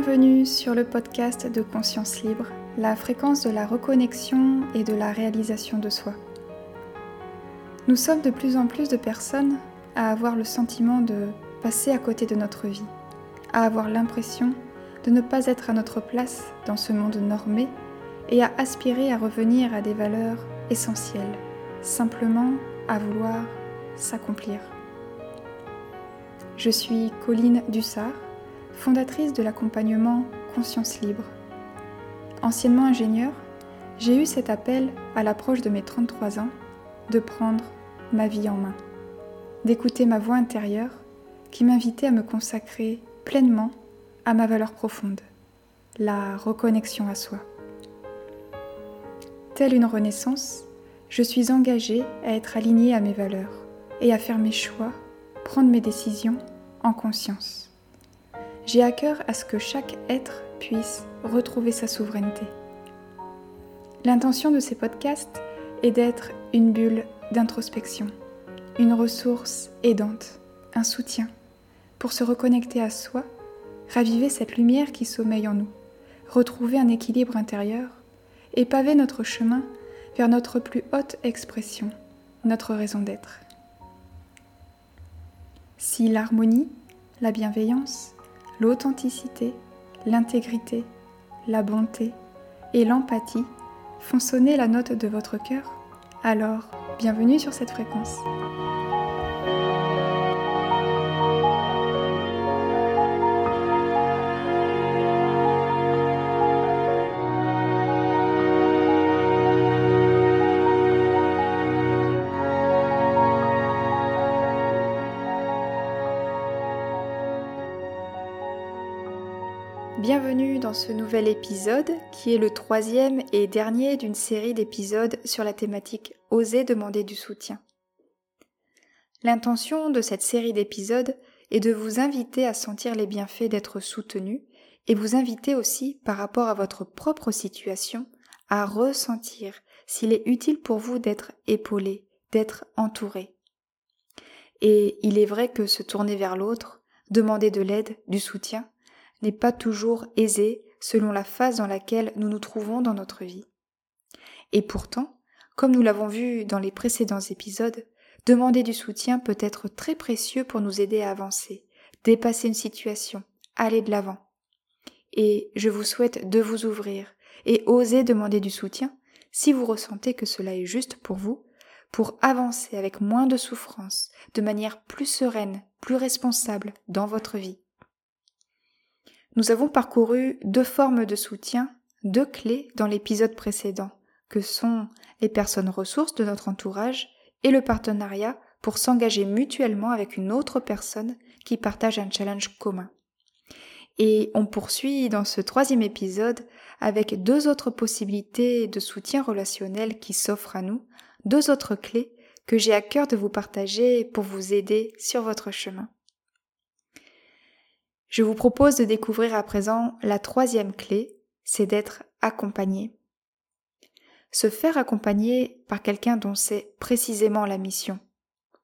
Bienvenue sur le podcast de Conscience Libre, la fréquence de la reconnexion et de la réalisation de soi. Nous sommes de plus en plus de personnes à avoir le sentiment de passer à côté de notre vie, à avoir l'impression de ne pas être à notre place dans ce monde normé et à aspirer à revenir à des valeurs essentielles, simplement à vouloir s'accomplir. Je suis Colline Dussard fondatrice de l'accompagnement Conscience Libre. Anciennement ingénieure, j'ai eu cet appel à l'approche de mes 33 ans de prendre ma vie en main, d'écouter ma voix intérieure qui m'invitait à me consacrer pleinement à ma valeur profonde, la reconnexion à soi. Telle une renaissance, je suis engagée à être alignée à mes valeurs et à faire mes choix, prendre mes décisions en conscience j'ai à cœur à ce que chaque être puisse retrouver sa souveraineté. L'intention de ces podcasts est d'être une bulle d'introspection, une ressource aidante, un soutien pour se reconnecter à soi, raviver cette lumière qui sommeille en nous, retrouver un équilibre intérieur et paver notre chemin vers notre plus haute expression, notre raison d'être. Si l'harmonie, la bienveillance, l'authenticité, l'intégrité, la bonté et l'empathie font sonner la note de votre cœur, alors bienvenue sur cette fréquence. Bienvenue dans ce nouvel épisode qui est le troisième et dernier d'une série d'épisodes sur la thématique Oser demander du soutien. L'intention de cette série d'épisodes est de vous inviter à sentir les bienfaits d'être soutenu et vous inviter aussi par rapport à votre propre situation à ressentir s'il est utile pour vous d'être épaulé, d'être entouré. Et il est vrai que se tourner vers l'autre, demander de l'aide, du soutien, n'est pas toujours aisé selon la phase dans laquelle nous nous trouvons dans notre vie. Et pourtant, comme nous l'avons vu dans les précédents épisodes, demander du soutien peut être très précieux pour nous aider à avancer, dépasser une situation, aller de l'avant. Et je vous souhaite de vous ouvrir et oser demander du soutien si vous ressentez que cela est juste pour vous, pour avancer avec moins de souffrance, de manière plus sereine, plus responsable dans votre vie. Nous avons parcouru deux formes de soutien, deux clés dans l'épisode précédent, que sont les personnes ressources de notre entourage et le partenariat pour s'engager mutuellement avec une autre personne qui partage un challenge commun. Et on poursuit dans ce troisième épisode avec deux autres possibilités de soutien relationnel qui s'offrent à nous, deux autres clés que j'ai à cœur de vous partager pour vous aider sur votre chemin. Je vous propose de découvrir à présent la troisième clé, c'est d'être accompagné. Se faire accompagner par quelqu'un dont c'est précisément la mission.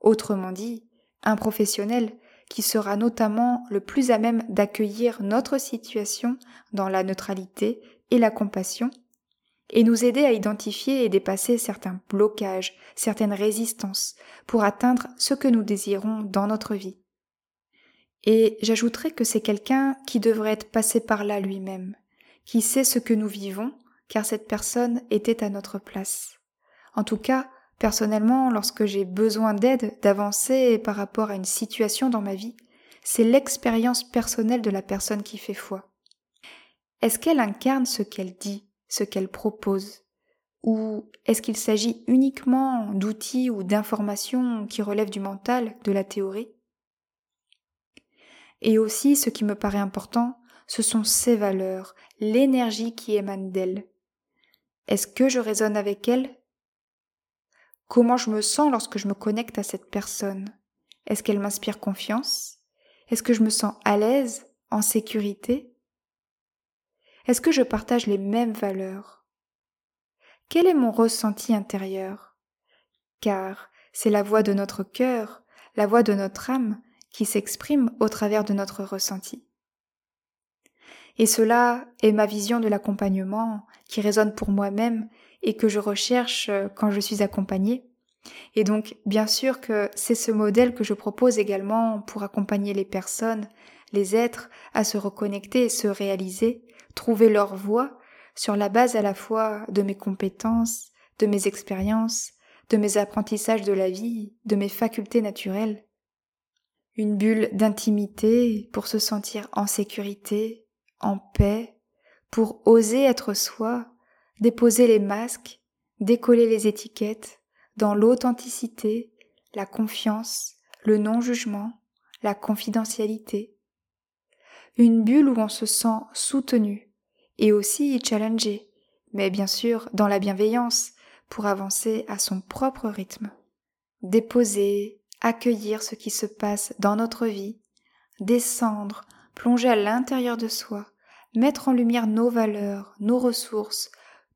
Autrement dit, un professionnel qui sera notamment le plus à même d'accueillir notre situation dans la neutralité et la compassion, et nous aider à identifier et dépasser certains blocages, certaines résistances, pour atteindre ce que nous désirons dans notre vie. Et j'ajouterais que c'est quelqu'un qui devrait être passé par là lui-même, qui sait ce que nous vivons, car cette personne était à notre place. En tout cas, personnellement, lorsque j'ai besoin d'aide, d'avancer par rapport à une situation dans ma vie, c'est l'expérience personnelle de la personne qui fait foi. Est-ce qu'elle incarne ce qu'elle dit, ce qu'elle propose? Ou est-ce qu'il s'agit uniquement d'outils ou d'informations qui relèvent du mental, de la théorie? Et aussi, ce qui me paraît important, ce sont ses valeurs, l'énergie qui émane d'elle. Est-ce que je résonne avec elle? Comment je me sens lorsque je me connecte à cette personne? Est-ce qu'elle m'inspire confiance? Est-ce que je me sens à l'aise, en sécurité? Est-ce que je partage les mêmes valeurs? Quel est mon ressenti intérieur? Car c'est la voix de notre cœur, la voix de notre âme qui s'exprime au travers de notre ressenti. Et cela est ma vision de l'accompagnement qui résonne pour moi-même et que je recherche euh, quand je suis accompagnée. Et donc, bien sûr que c'est ce modèle que je propose également pour accompagner les personnes, les êtres à se reconnecter et se réaliser, trouver leur voie sur la base à la fois de mes compétences, de mes expériences, de mes apprentissages de la vie, de mes facultés naturelles. Une bulle d'intimité pour se sentir en sécurité, en paix, pour oser être soi, déposer les masques, décoller les étiquettes, dans l'authenticité, la confiance, le non-jugement, la confidentialité. Une bulle où on se sent soutenu et aussi challengé, mais bien sûr dans la bienveillance pour avancer à son propre rythme. Déposer, accueillir ce qui se passe dans notre vie, descendre, plonger à l'intérieur de soi, mettre en lumière nos valeurs, nos ressources,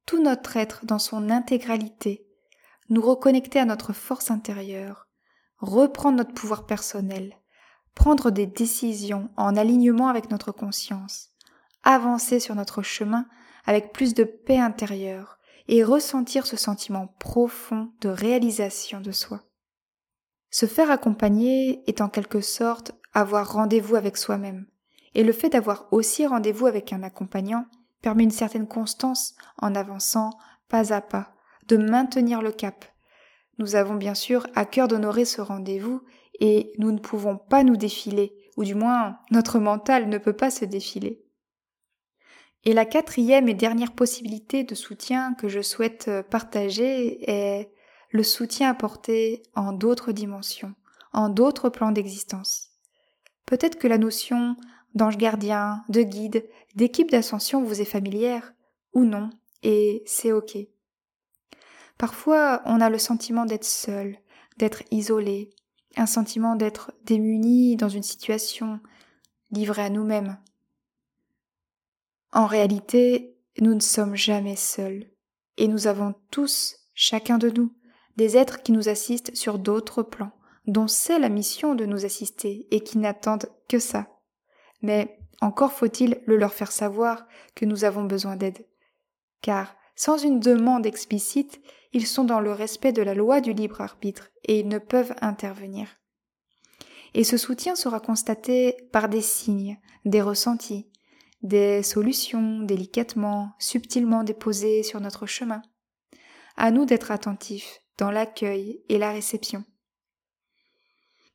tout notre être dans son intégralité, nous reconnecter à notre force intérieure, reprendre notre pouvoir personnel, prendre des décisions en alignement avec notre conscience, avancer sur notre chemin avec plus de paix intérieure et ressentir ce sentiment profond de réalisation de soi. Se faire accompagner est en quelque sorte avoir rendez-vous avec soi-même, et le fait d'avoir aussi rendez-vous avec un accompagnant permet une certaine constance en avançant pas à pas, de maintenir le cap. Nous avons bien sûr à cœur d'honorer ce rendez-vous et nous ne pouvons pas nous défiler, ou du moins notre mental ne peut pas se défiler. Et la quatrième et dernière possibilité de soutien que je souhaite euh, partager est le soutien apporté en d'autres dimensions, en d'autres plans d'existence. Peut-être que la notion d'ange gardien, de guide, d'équipe d'ascension vous est familière, ou non, et c'est ok. Parfois, on a le sentiment d'être seul, d'être isolé, un sentiment d'être démuni dans une situation, livré à nous-mêmes. En réalité, nous ne sommes jamais seuls, et nous avons tous, chacun de nous, des êtres qui nous assistent sur d'autres plans, dont c'est la mission de nous assister et qui n'attendent que ça. Mais encore faut-il le leur faire savoir que nous avons besoin d'aide. Car, sans une demande explicite, ils sont dans le respect de la loi du libre arbitre et ils ne peuvent intervenir. Et ce soutien sera constaté par des signes, des ressentis, des solutions délicatement, subtilement déposées sur notre chemin. À nous d'être attentifs dans l'accueil et la réception.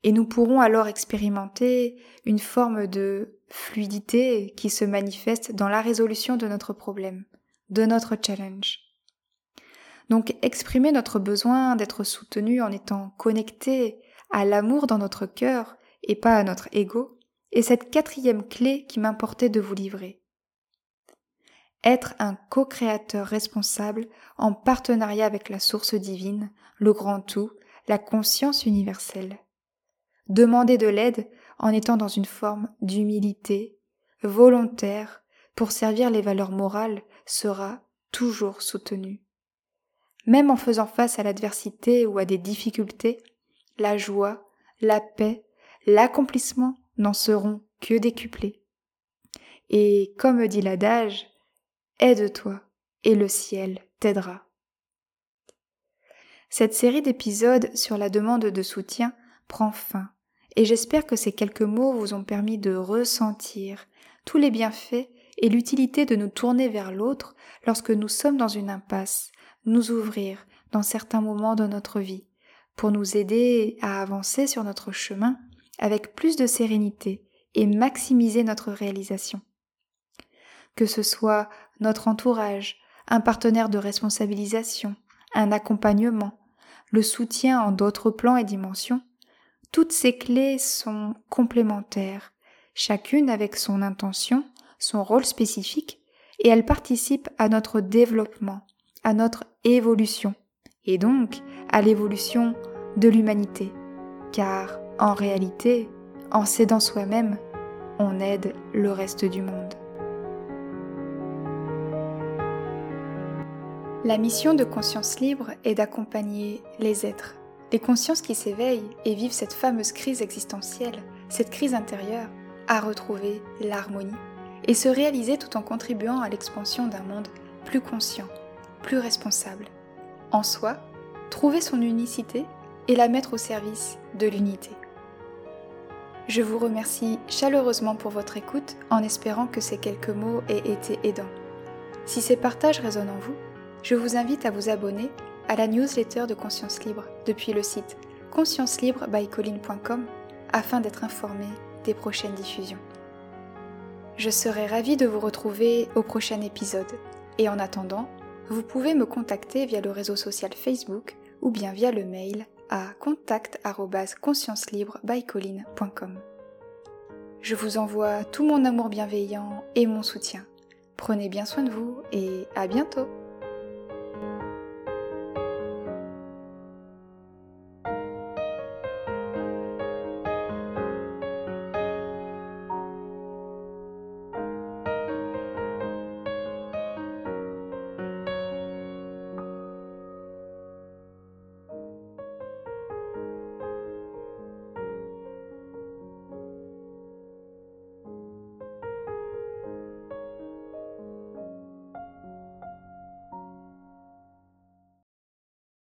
Et nous pourrons alors expérimenter une forme de fluidité qui se manifeste dans la résolution de notre problème, de notre challenge. Donc exprimer notre besoin d'être soutenu en étant connecté à l'amour dans notre cœur et pas à notre ego est cette quatrième clé qui m'importait de vous livrer. Être un co-créateur responsable en partenariat avec la source divine, le grand tout, la conscience universelle. Demander de l'aide en étant dans une forme d'humilité, volontaire, pour servir les valeurs morales sera toujours soutenu. Même en faisant face à l'adversité ou à des difficultés, la joie, la paix, l'accomplissement n'en seront que décuplés. Et comme dit l'adage, aide-toi et le ciel t'aidera. Cette série d'épisodes sur la demande de soutien prend fin et j'espère que ces quelques mots vous ont permis de ressentir tous les bienfaits et l'utilité de nous tourner vers l'autre lorsque nous sommes dans une impasse, nous ouvrir dans certains moments de notre vie, pour nous aider à avancer sur notre chemin avec plus de sérénité et maximiser notre réalisation. Que ce soit notre entourage, un partenaire de responsabilisation, un accompagnement, le soutien en d'autres plans et dimensions, toutes ces clés sont complémentaires, chacune avec son intention, son rôle spécifique, et elles participent à notre développement, à notre évolution, et donc à l'évolution de l'humanité. Car, en réalité, en s'aidant soi-même, on aide le reste du monde. La mission de Conscience Libre est d'accompagner les êtres les consciences qui s'éveillent et vivent cette fameuse crise existentielle, cette crise intérieure, à retrouver l'harmonie et se réaliser tout en contribuant à l'expansion d'un monde plus conscient, plus responsable. En soi, trouver son unicité et la mettre au service de l'unité. Je vous remercie chaleureusement pour votre écoute en espérant que ces quelques mots aient été aidants. Si ces partages résonnent en vous, je vous invite à vous abonner à la newsletter de Conscience Libre depuis le site consciencelibrebycolline.com afin d'être informé des prochaines diffusions. Je serai ravie de vous retrouver au prochain épisode et en attendant, vous pouvez me contacter via le réseau social Facebook ou bien via le mail à contact@consciencelibrebycolline.com. Je vous envoie tout mon amour bienveillant et mon soutien. Prenez bien soin de vous et à bientôt